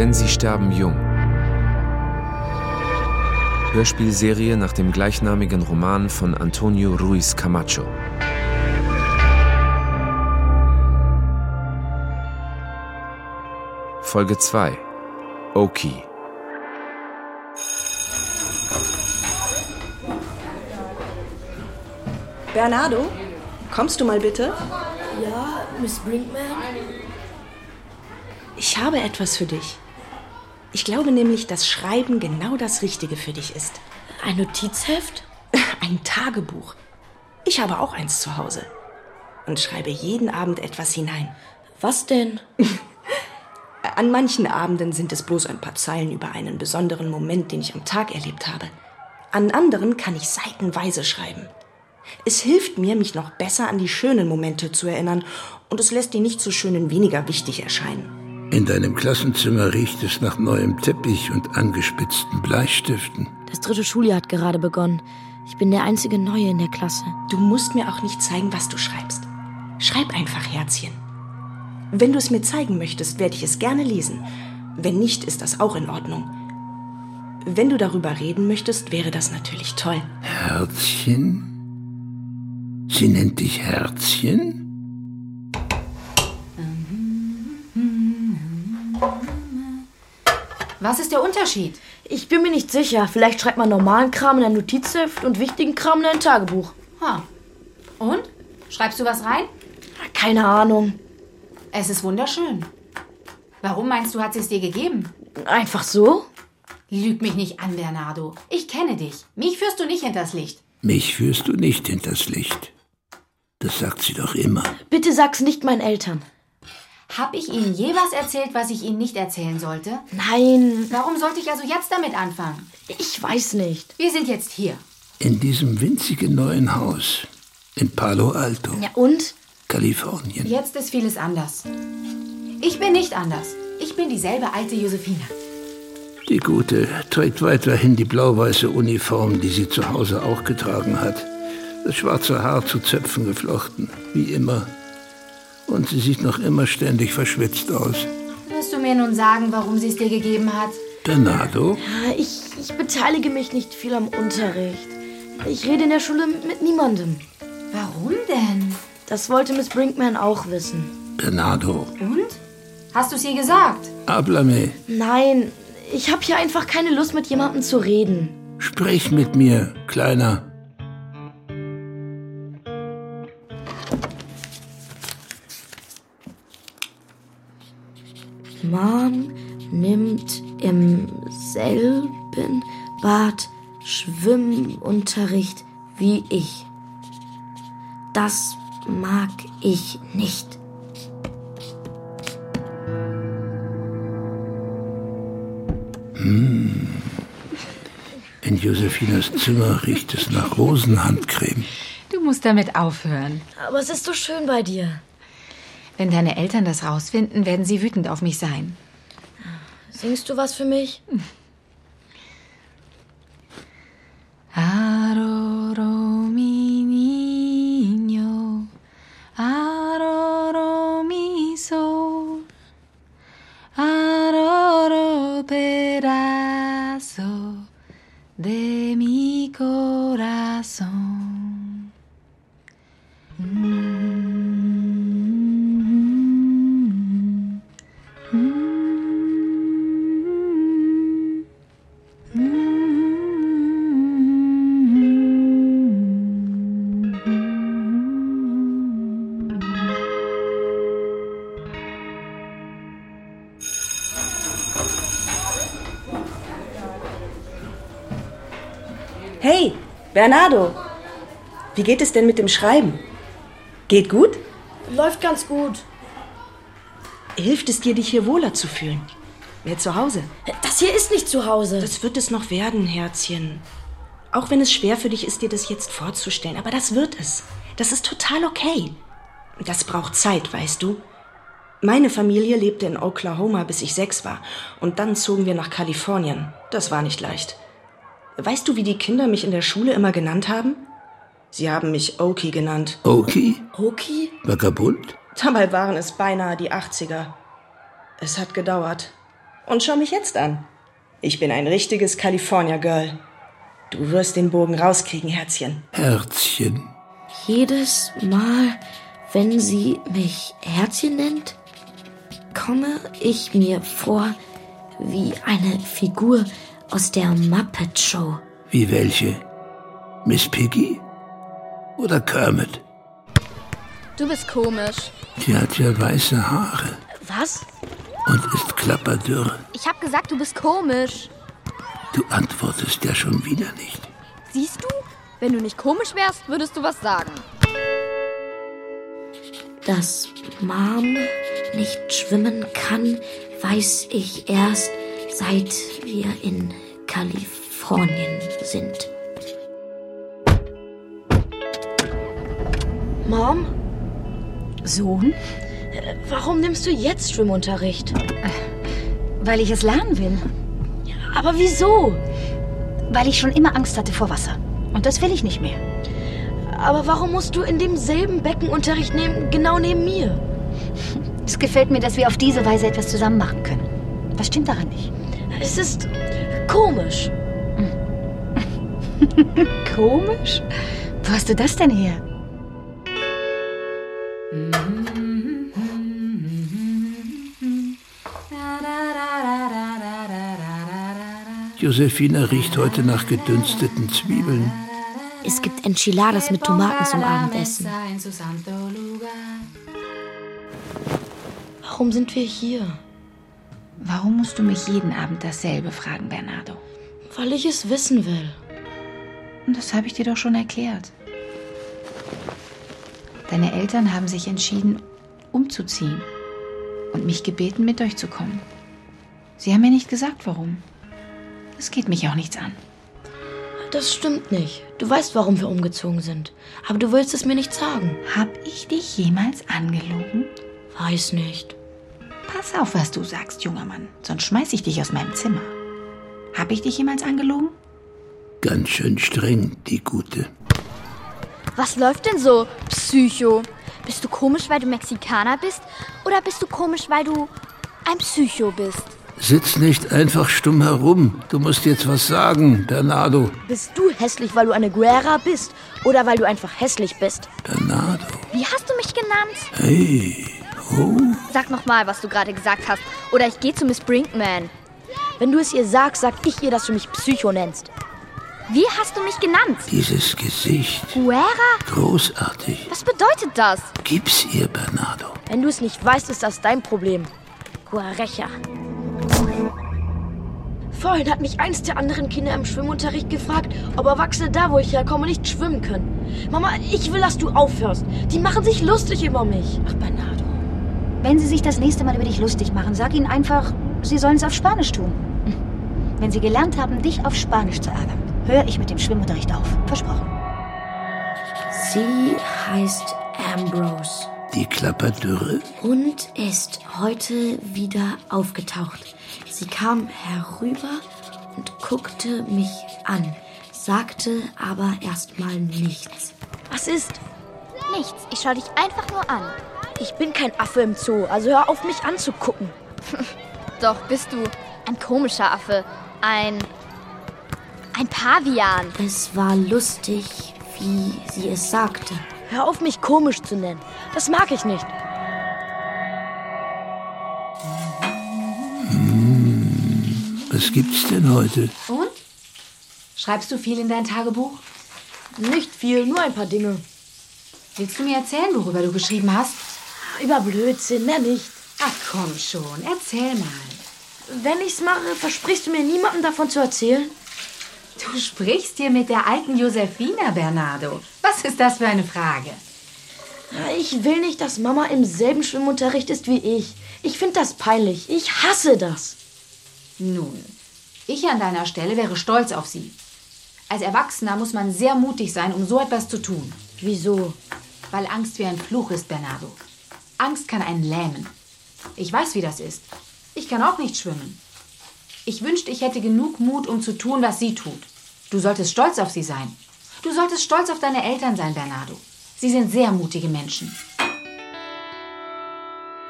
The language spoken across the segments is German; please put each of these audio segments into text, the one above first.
Denn sie sterben jung. Hörspielserie nach dem gleichnamigen Roman von Antonio Ruiz Camacho. Folge 2 Oki Bernardo, kommst du mal bitte? Ja, Miss Brinkman? Ich habe etwas für dich. Ich glaube nämlich, dass Schreiben genau das Richtige für dich ist. Ein Notizheft? Ein Tagebuch. Ich habe auch eins zu Hause. Und schreibe jeden Abend etwas hinein. Was denn? An manchen Abenden sind es bloß ein paar Zeilen über einen besonderen Moment, den ich am Tag erlebt habe. An anderen kann ich seitenweise schreiben. Es hilft mir, mich noch besser an die schönen Momente zu erinnern und es lässt die nicht so schönen weniger wichtig erscheinen. In deinem Klassenzimmer riecht es nach neuem Teppich und angespitzten Bleistiften. Das dritte Schuljahr hat gerade begonnen. Ich bin der einzige Neue in der Klasse. Du musst mir auch nicht zeigen, was du schreibst. Schreib einfach, Herzchen. Wenn du es mir zeigen möchtest, werde ich es gerne lesen. Wenn nicht, ist das auch in Ordnung. Wenn du darüber reden möchtest, wäre das natürlich toll. Herzchen? Sie nennt dich Herzchen? Was ist der Unterschied? Ich bin mir nicht sicher. Vielleicht schreibt man normalen Kram in ein Notizheft und wichtigen Kram in ein Tagebuch. Ha. Und? Schreibst du was rein? Keine Ahnung. Es ist wunderschön. Warum meinst du, hat sie es dir gegeben? Einfach so? Lüg mich nicht an, Bernardo. Ich kenne dich. Mich führst du nicht hinters Licht. Mich führst du nicht hinters Licht. Das sagt sie doch immer. Bitte sag's nicht meinen Eltern. Hab ich Ihnen je was erzählt, was ich Ihnen nicht erzählen sollte? Nein, Warum sollte ich also jetzt damit anfangen? ich weiß nicht. Wir sind jetzt hier. In diesem winzigen neuen Haus. In Palo Alto, Ja, und? Kalifornien. Jetzt ist vieles anders. Ich bin nicht anders. Ich bin dieselbe alte Josephine. Die Gute trägt weiterhin die blau-weiße Uniform, die sie zu Hause auch getragen hat. Das schwarze Haar zu Zöpfen geflochten, wie immer. Und sie sieht noch immer ständig verschwitzt aus. Wirst du mir nun sagen, warum sie es dir gegeben hat? Bernardo? Ja, Ich, ich beteilige mich nicht viel am Unterricht. Ich rede in der Schule mit niemandem. Warum denn? Das wollte Miss Brinkman auch wissen. Bernardo. Und? Hast du es ihr gesagt? Háblame. Nein, ich habe hier einfach keine Lust, mit jemandem zu reden. Sprich mit mir, Kleiner. Man nimmt im selben Bad Schwimmunterricht wie ich. Das mag ich nicht. In Josephinas Zimmer riecht es nach Rosenhandcreme. Du musst damit aufhören. Aber es ist so schön bei dir. Wenn deine Eltern das rausfinden, werden sie wütend auf mich sein. Singst du was für mich? Bernardo. Wie geht es denn mit dem Schreiben? Geht gut? Läuft ganz gut. Hilft es dir, dich hier wohler zu fühlen? Mehr zu Hause? Das hier ist nicht zu Hause. Das wird es noch werden, Herzchen. Auch wenn es schwer für dich ist, dir das jetzt vorzustellen. Aber das wird es. Das ist total okay. Das braucht Zeit, weißt du. Meine Familie lebte in Oklahoma, bis ich sechs war. Und dann zogen wir nach Kalifornien. Das war nicht leicht. Weißt du, wie die Kinder mich in der Schule immer genannt haben? Sie haben mich Oki genannt. Oki? Hoki? Vagabund? Dabei waren es beinahe die 80er. Es hat gedauert. Und schau mich jetzt an. Ich bin ein richtiges California Girl. Du wirst den Bogen rauskriegen, Herzchen. Herzchen. Jedes Mal, wenn sie mich Herzchen nennt, komme ich mir vor wie eine Figur aus der Muppet Show. Wie welche? Miss Piggy? Oder Kermit? Du bist komisch. Sie hat ja weiße Haare Was? und ist klapperdürr. Ich hab gesagt, du bist komisch. Du antwortest ja schon wieder nicht. Siehst du? Wenn du nicht komisch wärst, würdest du was sagen. Dass Mom nicht schwimmen kann, weiß ich erst, seit wir in Kalifornien sind. Mom, Sohn? warum nimmst du jetzt Schwimmunterricht? Weil ich es lernen will. Aber wieso? Weil ich schon immer Angst hatte vor Wasser. Und das will ich nicht mehr. Aber warum musst du in demselben Becken Unterricht nehmen, genau neben mir? Es gefällt mir, dass wir auf diese Weise etwas zusammen machen können. Was stimmt daran nicht? Es ist komisch. Komisch? Wo hast du das denn her? Josefina riecht heute nach gedünsteten Zwiebeln. Es gibt Enchiladas mit Tomaten zum Abendessen. Warum sind wir hier? Warum musst du mich jeden Abend dasselbe fragen, Bernardo? Weil ich es wissen will. Und das habe ich dir doch schon erklärt. Deine Eltern haben sich entschieden, umzuziehen und mich gebeten, mit euch zu kommen. Sie haben mir nicht gesagt, warum. Das geht mich auch nichts an. Das stimmt nicht. Du weißt, warum wir umgezogen sind. Aber du willst es mir nicht sagen. Hab ich dich jemals angelogen? Weiß nicht. Pass auf, was du sagst, junger Mann, sonst schmeiß ich dich aus meinem Zimmer. Hab ich dich jemals angelogen? Ganz schön streng, die Gute. Was läuft denn so, Psycho? Bist du komisch, weil du Mexikaner bist? Oder bist du komisch, weil du ein Psycho bist? Sitz nicht einfach stumm herum. Du musst jetzt was sagen, Bernardo. Bist du hässlich, weil du eine Guerra bist? Oder weil du einfach hässlich bist? Bernardo. Wie hast du mich genannt? Hey. Oh. Sag nochmal, was du gerade gesagt hast. Oder ich gehe zu Miss Brinkman. Wenn du es ihr sagst, sag ich ihr, dass du mich Psycho nennst. Wie hast du mich genannt? Dieses Gesicht. Guerra? Großartig. Was bedeutet das? Gib's ihr, Bernardo. Wenn du es nicht weißt, ist das dein Problem. Guarecha. Vorhin hat mich eins der anderen Kinder im Schwimmunterricht gefragt, ob Erwachsene da, wo ich herkomme, nicht schwimmen können. Mama, ich will, dass du aufhörst. Die machen sich lustig über mich. Ach, Bernardo. Wenn sie sich das nächste Mal über dich lustig machen, sag ihnen einfach, sie sollen es auf Spanisch tun. Wenn sie gelernt haben, dich auf Spanisch zu ärgern, höre ich mit dem Schwimmunterricht auf. Versprochen. Sie heißt Ambrose Die Klapperdürre. und ist heute wieder aufgetaucht. Sie kam herüber und guckte mich an, sagte aber erstmal nichts. Was ist? Nichts. Ich schau dich einfach nur an. Ich bin kein Affe im Zoo, also hör auf, mich anzugucken. Doch, bist du ein komischer Affe. Ein. ein Pavian. Es war lustig, wie sie es sagte. Hör auf, mich komisch zu nennen. Das mag ich nicht. Was gibt's denn heute? Und? Schreibst du viel in dein Tagebuch? Nicht viel, nur ein paar Dinge. Willst du mir erzählen, worüber du geschrieben hast? Über Blödsinn, mehr nicht. Ach komm schon, erzähl mal. Wenn ich's mache, versprichst du mir niemandem davon zu erzählen? Du sprichst hier mit der alten Josefina, Bernardo. Was ist das für eine Frage? Ich will nicht, dass Mama im selben Schwimmunterricht ist wie ich. Ich finde das peinlich. Ich hasse das. Nun, ich an deiner Stelle wäre stolz auf sie. Als Erwachsener muss man sehr mutig sein, um so etwas zu tun. Wieso? Weil Angst wie ein Fluch ist, Bernardo. Angst kann einen lähmen. Ich weiß, wie das ist. Ich kann auch nicht schwimmen. Ich wünschte, ich hätte genug Mut, um zu tun, was sie tut. Du solltest stolz auf sie sein. Du solltest stolz auf deine Eltern sein, Bernardo. Sie sind sehr mutige Menschen.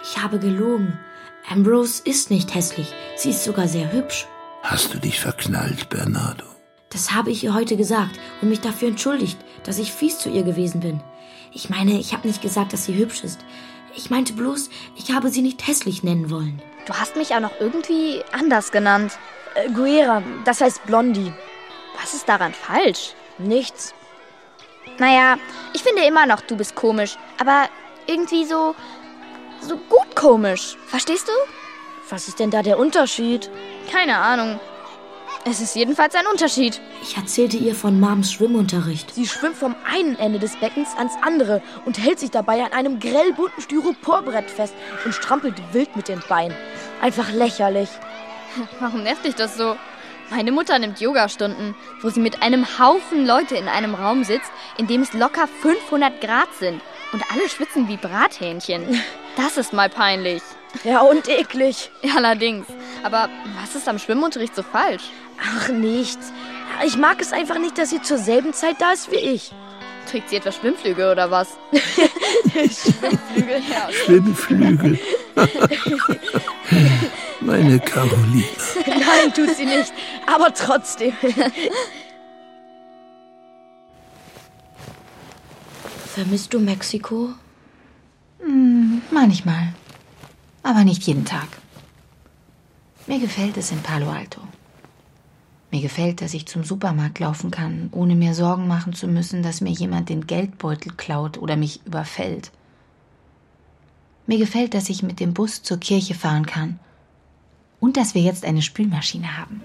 Ich habe gelogen. Ambrose ist nicht hässlich. Sie ist sogar sehr hübsch. Hast du dich verknallt, Bernardo? Das habe ich ihr heute gesagt und mich dafür entschuldigt, dass ich fies zu ihr gewesen bin. Ich meine, ich habe nicht gesagt, dass sie hübsch ist. Ich meinte bloß, ich habe sie nicht hässlich nennen wollen. Du hast mich auch noch irgendwie anders genannt. Äh, Guera, das heißt Blondie. Was ist daran falsch? Nichts. Naja, ich finde immer noch, du bist komisch. Aber irgendwie so. so gut komisch. Verstehst du? Was ist denn da der Unterschied? Keine Ahnung. Es ist jedenfalls ein Unterschied. Ich erzählte ihr von Mams Schwimmunterricht. Sie schwimmt vom einen Ende des Beckens ans andere und hält sich dabei an einem grellbunten Styroporbrett fest und strampelt wild mit den Beinen. Einfach lächerlich. Warum nervt dich das so? Meine Mutter nimmt Yogastunden, wo sie mit einem Haufen Leute in einem Raum sitzt, in dem es locker 500 Grad sind und alle schwitzen wie Brathähnchen. Das ist mal peinlich. Ja, und eklig. Allerdings. Aber was ist am Schwimmunterricht so falsch? Ach, nichts. Ich mag es einfach nicht, dass sie zur selben Zeit da ist wie ich. Trägt sie etwa Schwimmflügel oder was? Schwimmflügel, ja. Schwimmflügel. Meine Caroline. Nein, tut sie nicht. Aber trotzdem. Vermisst du Mexiko? Hm, manchmal. Aber nicht jeden Tag. Mir gefällt es in Palo Alto. Mir gefällt, dass ich zum Supermarkt laufen kann, ohne mir Sorgen machen zu müssen, dass mir jemand den Geldbeutel klaut oder mich überfällt. Mir gefällt, dass ich mit dem Bus zur Kirche fahren kann und dass wir jetzt eine Spülmaschine haben.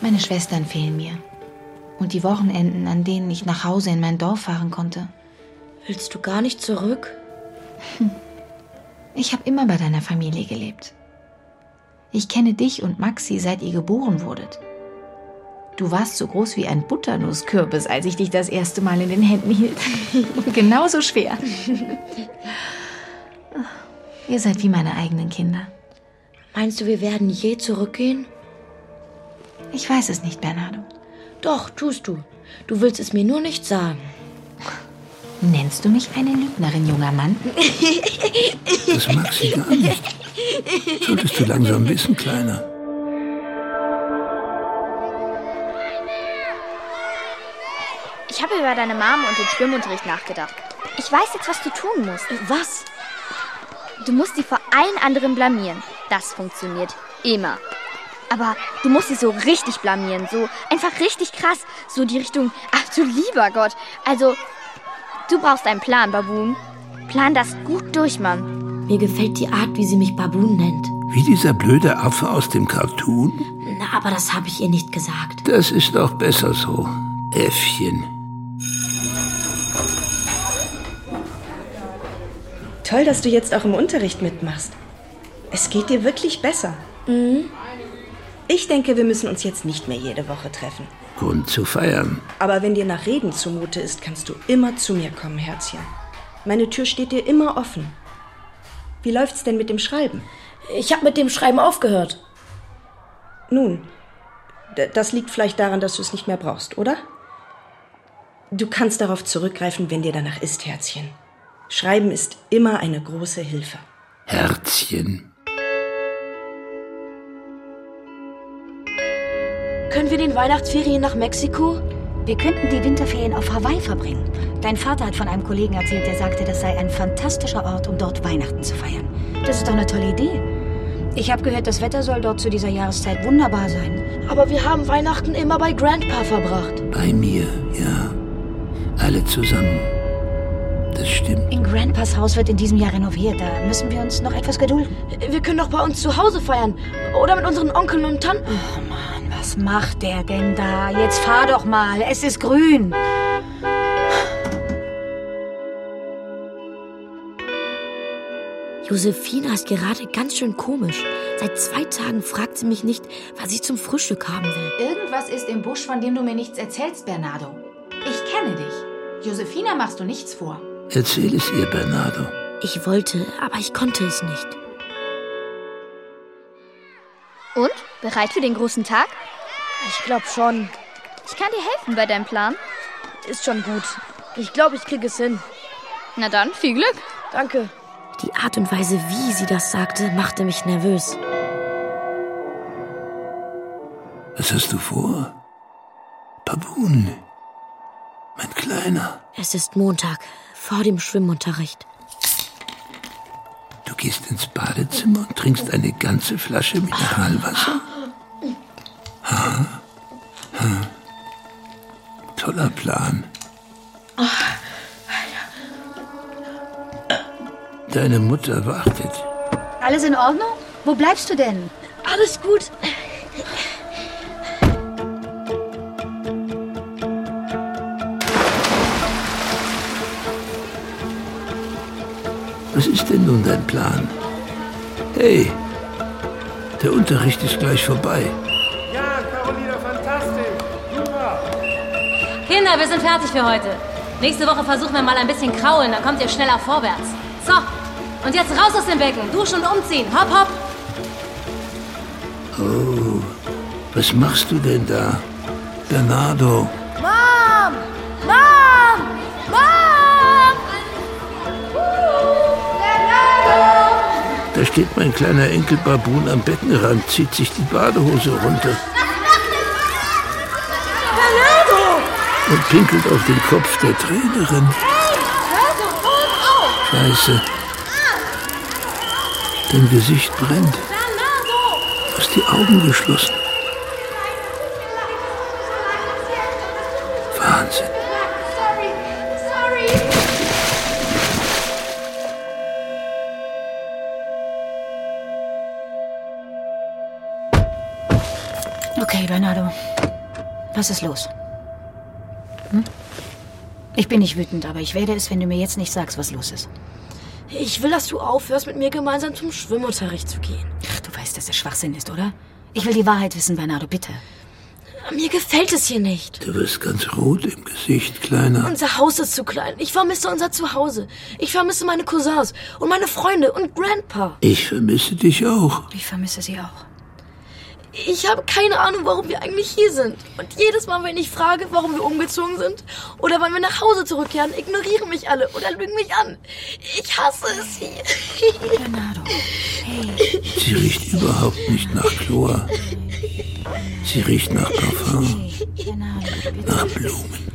Meine Schwestern fehlen mir und die Wochenenden, an denen ich nach Hause in mein Dorf fahren konnte. Willst du gar nicht zurück? Ich habe immer bei deiner Familie gelebt. Ich kenne dich und Maxi, seit ihr geboren wurdet. Du warst so groß wie ein Butternusskürbis, als ich dich das erste Mal in den Händen hielt. Und genauso schwer. Ihr seid wie meine eigenen Kinder. Meinst du, wir werden je zurückgehen? Ich weiß es nicht, Bernardo. Doch, tust du. Du willst es mir nur nicht sagen. Nennst du mich eine Lügnerin, junger Mann? Das mag sie gar nicht. Solltest du langsam wissen, Kleiner. Ich habe über deine Mom und den Schwimmunterricht nachgedacht. Ich weiß jetzt, was du tun musst. Was? Du musst sie vor allen anderen blamieren. Das funktioniert immer. Aber du musst sie so richtig blamieren, so einfach richtig krass, so die Richtung, ach du lieber Gott. Also, du brauchst einen Plan, Baboon. Plan das gut durch, Mann. Mir gefällt die Art, wie sie mich Baboon nennt. Wie dieser blöde Affe aus dem Cartoon? Na, aber das habe ich ihr nicht gesagt. Das ist doch besser so. Äffchen. Toll, dass du jetzt auch im Unterricht mitmachst. Es geht dir wirklich besser. Mhm. Ich denke, wir müssen uns jetzt nicht mehr jede Woche treffen. Grund zu feiern. Aber wenn dir nach Reden zumute ist, kannst du immer zu mir kommen, Herzchen. Meine Tür steht dir immer offen. Wie läuft's denn mit dem Schreiben? Ich habe mit dem Schreiben aufgehört. Nun, das liegt vielleicht daran, dass du es nicht mehr brauchst, oder? Du kannst darauf zurückgreifen, wenn dir danach ist, Herzchen. Schreiben ist immer eine große Hilfe. Herzchen. Können wir den Weihnachtsferien nach Mexiko? Wir könnten die Winterferien auf Hawaii verbringen. Dein Vater hat von einem Kollegen erzählt, der sagte, das sei ein fantastischer Ort, um dort Weihnachten zu feiern. Das ist doch eine tolle Idee. Ich habe gehört, das Wetter soll dort zu dieser Jahreszeit wunderbar sein. Aber wir haben Weihnachten immer bei Grandpa verbracht. Bei mir, ja. Alle zusammen. Das stimmt. In Grandpas Haus wird in diesem Jahr renoviert. Da müssen wir uns noch etwas gedulden. Wir können doch bei uns zu Hause feiern. Oder mit unseren Onkeln und Tanten. Oh Mann, was macht der denn da? Jetzt fahr doch mal. Es ist grün. Josephina ist gerade ganz schön komisch. Seit zwei Tagen fragt sie mich nicht, was ich zum Frühstück haben will. Irgendwas ist im Busch, von dem du mir nichts erzählst, Bernardo. Ich kenne dich. Josephina machst du nichts vor. Erzähl es ihr, Bernardo. Ich wollte, aber ich konnte es nicht. Und? Bereit für den großen Tag? Ich glaube schon. Ich kann dir helfen bei deinem Plan. Ist schon gut. Ich glaube, ich kriege es hin. Na dann, viel Glück. Danke. Die Art und Weise, wie sie das sagte, machte mich nervös. Was hast du vor? Babun, mein Kleiner. Es ist Montag, vor dem Schwimmunterricht. Du gehst ins Badezimmer und trinkst eine ganze Flasche Mineralwasser? Ha? Ha? Toller Plan. Deine Mutter wartet. Alles in Ordnung? Wo bleibst du denn? Alles gut. Was ist denn nun dein Plan? Hey, der Unterricht ist gleich vorbei. Kinder, wir sind fertig für heute. Nächste Woche versuchen wir mal ein bisschen kraulen, dann kommt ihr schneller vorwärts. So, und jetzt raus aus dem Becken, duschen und umziehen. Hopp, hopp. Oh, was machst du denn da? Bernardo, Mom! Mom! Mom! da steht mein kleiner Enkel Babun am Beckenrand, zieht sich die Badehose runter. Und pinkelt auf den Kopf der Trainerin. Scheiße. Dein Gesicht brennt. Du hast die Augen geschlossen. Wahnsinn. Okay, Bernardo. Was ist los? Hm? Ich bin nicht wütend, aber ich werde es, wenn du mir jetzt nicht sagst, was los ist. Ich will, dass du aufhörst, mit mir gemeinsam zum Schwimmunterricht zu gehen. Ach, du weißt, dass das Schwachsinn ist, oder? Ich will die Wahrheit wissen, Bernardo, bitte. Mir gefällt es hier nicht. Du wirst ganz rot im Gesicht, Kleiner. Unser Haus ist zu klein. Ich vermisse unser Zuhause. Ich vermisse meine Cousins und meine Freunde und Grandpa. Ich vermisse dich auch. Ich vermisse sie auch. Ich habe keine Ahnung, warum wir eigentlich hier sind. Und jedes Mal, wenn ich frage, warum wir umgezogen sind oder wann wir nach Hause zurückkehren, ignorieren mich alle oder lügen mich an. Ich hasse es hier. Bernardo, hey, Sie riecht überhaupt nicht nach Chlor. Sie riecht nach Parfum, nach Blumen.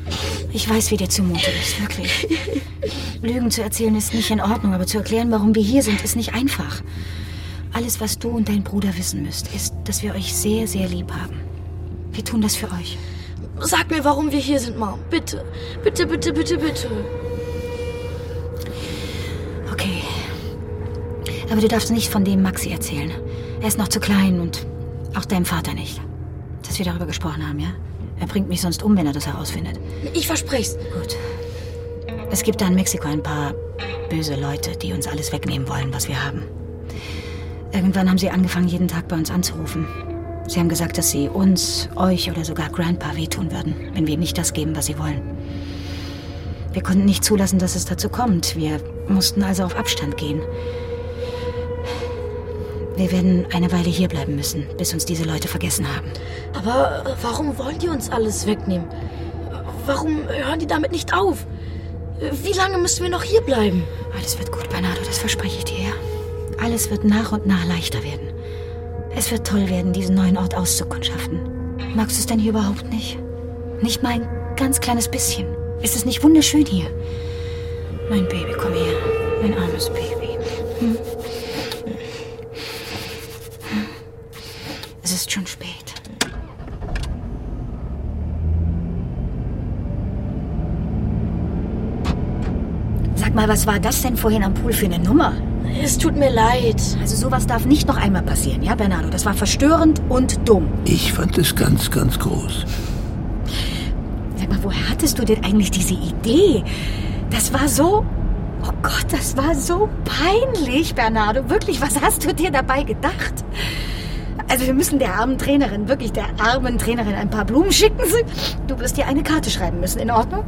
Ich weiß, wie dir zumute ist, wirklich. Lügen zu erzählen ist nicht in Ordnung, aber zu erklären, warum wir hier sind, ist nicht einfach. Alles, was du und dein Bruder wissen müsst, ist, dass wir euch sehr, sehr lieb haben. Wir tun das für euch. Sag mir, warum wir hier sind, Mom. Bitte. Bitte, bitte, bitte, bitte. Okay. Aber du darfst nicht von dem Maxi erzählen. Er ist noch zu klein und auch deinem Vater nicht. Dass wir darüber gesprochen haben, ja? Er bringt mich sonst um, wenn er das herausfindet. Ich versprich's. Gut. Es gibt da in Mexiko ein paar böse Leute, die uns alles wegnehmen wollen, was wir haben. Irgendwann haben sie angefangen, jeden Tag bei uns anzurufen. Sie haben gesagt, dass sie uns, euch oder sogar Grandpa wehtun würden, wenn wir ihm nicht das geben, was sie wollen. Wir konnten nicht zulassen, dass es dazu kommt. Wir mussten also auf Abstand gehen. Wir werden eine Weile hier bleiben müssen, bis uns diese Leute vergessen haben. Aber warum wollen die uns alles wegnehmen? Warum hören die damit nicht auf? Wie lange müssen wir noch hier bleiben? Alles wird gut, Bernardo, das verspreche ich dir. ja. Alles wird nach und nach leichter werden. Es wird toll werden, diesen neuen Ort auszukundschaften. Magst du es denn hier überhaupt nicht? Nicht mal ein ganz kleines bisschen. Ist es nicht wunderschön hier? Mein Baby, komm her. Mein armes Baby. Hm? Es ist schon spät. Sag mal, was war das denn vorhin am Pool für eine Nummer? Es tut mir leid. Also sowas darf nicht noch einmal passieren, ja, Bernardo? Das war verstörend und dumm. Ich fand es ganz, ganz groß. Sag mal, woher hattest du denn eigentlich diese Idee? Das war so... Oh Gott, das war so peinlich, Bernardo. Wirklich, was hast du dir dabei gedacht? Also wir müssen der armen Trainerin, wirklich der armen Trainerin ein paar Blumen schicken. Du wirst dir eine Karte schreiben müssen, in Ordnung?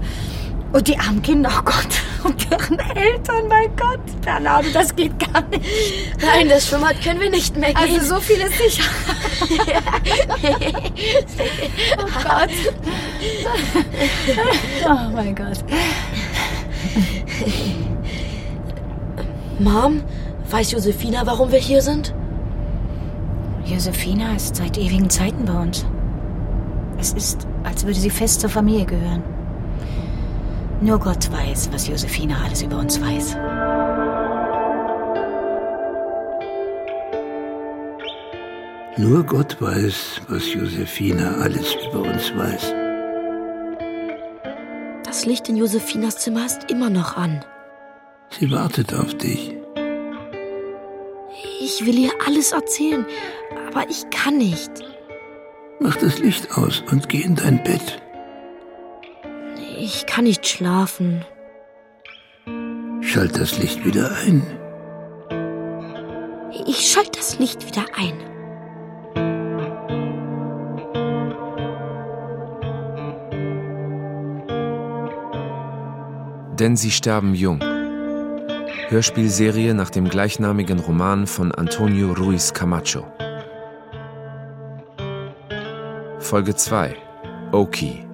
Und die armen Kinder, oh Gott. Und deren Eltern, mein Gott. Bernardo, das geht gar nicht. Nein, das Schwimmbad können wir nicht mehr gehen. Also so viel ist sicher. oh Gott. Oh mein Gott. Mom, weiß Josefina, warum wir hier sind? Josefina ist seit ewigen Zeiten bei uns. Es ist, als würde sie fest zur Familie gehören. Nur Gott weiß, was Josefina alles über uns weiß. Nur Gott weiß, was Josefina alles über uns weiß. Das Licht in Josefinas Zimmer ist immer noch an. Sie wartet auf dich. Ich will ihr alles erzählen, aber ich kann nicht. Mach das Licht aus und geh in dein Bett. Ich kann nicht schlafen. Schalt das Licht wieder ein. Ich schalte das Licht wieder ein. Denn sie sterben jung. Hörspielserie nach dem gleichnamigen Roman von Antonio Ruiz Camacho. Folge 2 Oki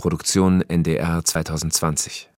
Produktion NDR 2020